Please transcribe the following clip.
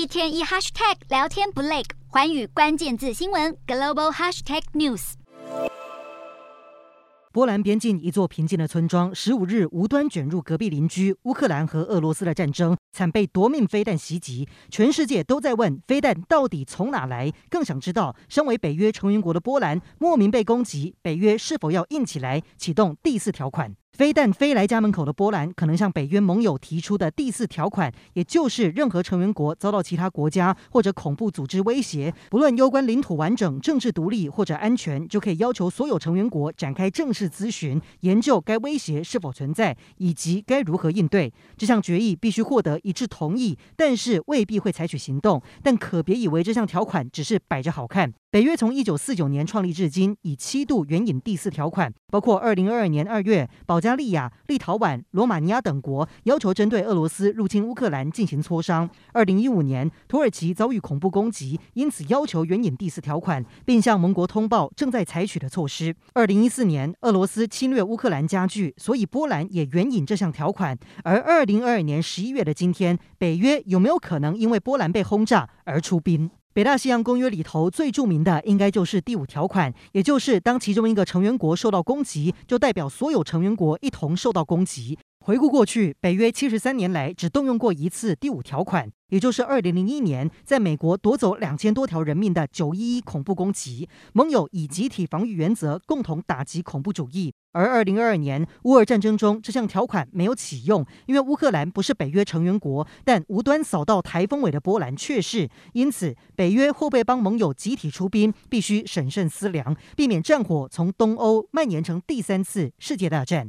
一天一 hashtag 聊天不累，环宇关键字新闻 global hashtag news。波兰边境一座平静的村庄，十五日无端卷入隔壁邻居乌克兰和俄罗斯的战争，惨被夺命飞弹袭击。全世界都在问，飞弹到底从哪来？更想知道，身为北约成员国的波兰莫名被攻击，北约是否要硬起来，启动第四条款？非但飞来家门口的波兰，可能向北约盟友提出的第四条款，也就是任何成员国遭到其他国家或者恐怖组织威胁，不论攸关领土完整、政治独立或者安全，就可以要求所有成员国展开正式咨询，研究该威胁是否存在以及该如何应对。这项决议必须获得一致同意，但是未必会采取行动。但可别以为这项条款只是摆着好看。北约从一九四九年创立至今，已七度援引第四条款，包括二零二二年二月，保加利亚、立陶宛、罗马尼亚等国要求针对俄罗斯入侵乌克兰进行磋商；二零一五年，土耳其遭遇恐怖攻击，因此要求援引第四条款，并向盟国通报正在采取的措施；二零一四年，俄罗斯侵略乌克兰加剧，所以波兰也援引这项条款；而二零二二年十一月的今天，北约有没有可能因为波兰被轰炸而出兵？北大西洋公约里头最著名的，应该就是第五条款，也就是当其中一个成员国受到攻击，就代表所有成员国一同受到攻击。回顾过去，北约七十三年来只动用过一次第五条款，也就是二零零一年在美国夺走两千多条人命的九一一恐怖攻击，盟友以集体防御原则共同打击恐怖主义。而二零二二年乌俄战争中，这项条款没有启用，因为乌克兰不是北约成员国，但无端扫到台风尾的波兰却是。因此，北约会不会帮盟友集体出兵，必须审慎思量，避免战火从东欧蔓延成第三次世界大战。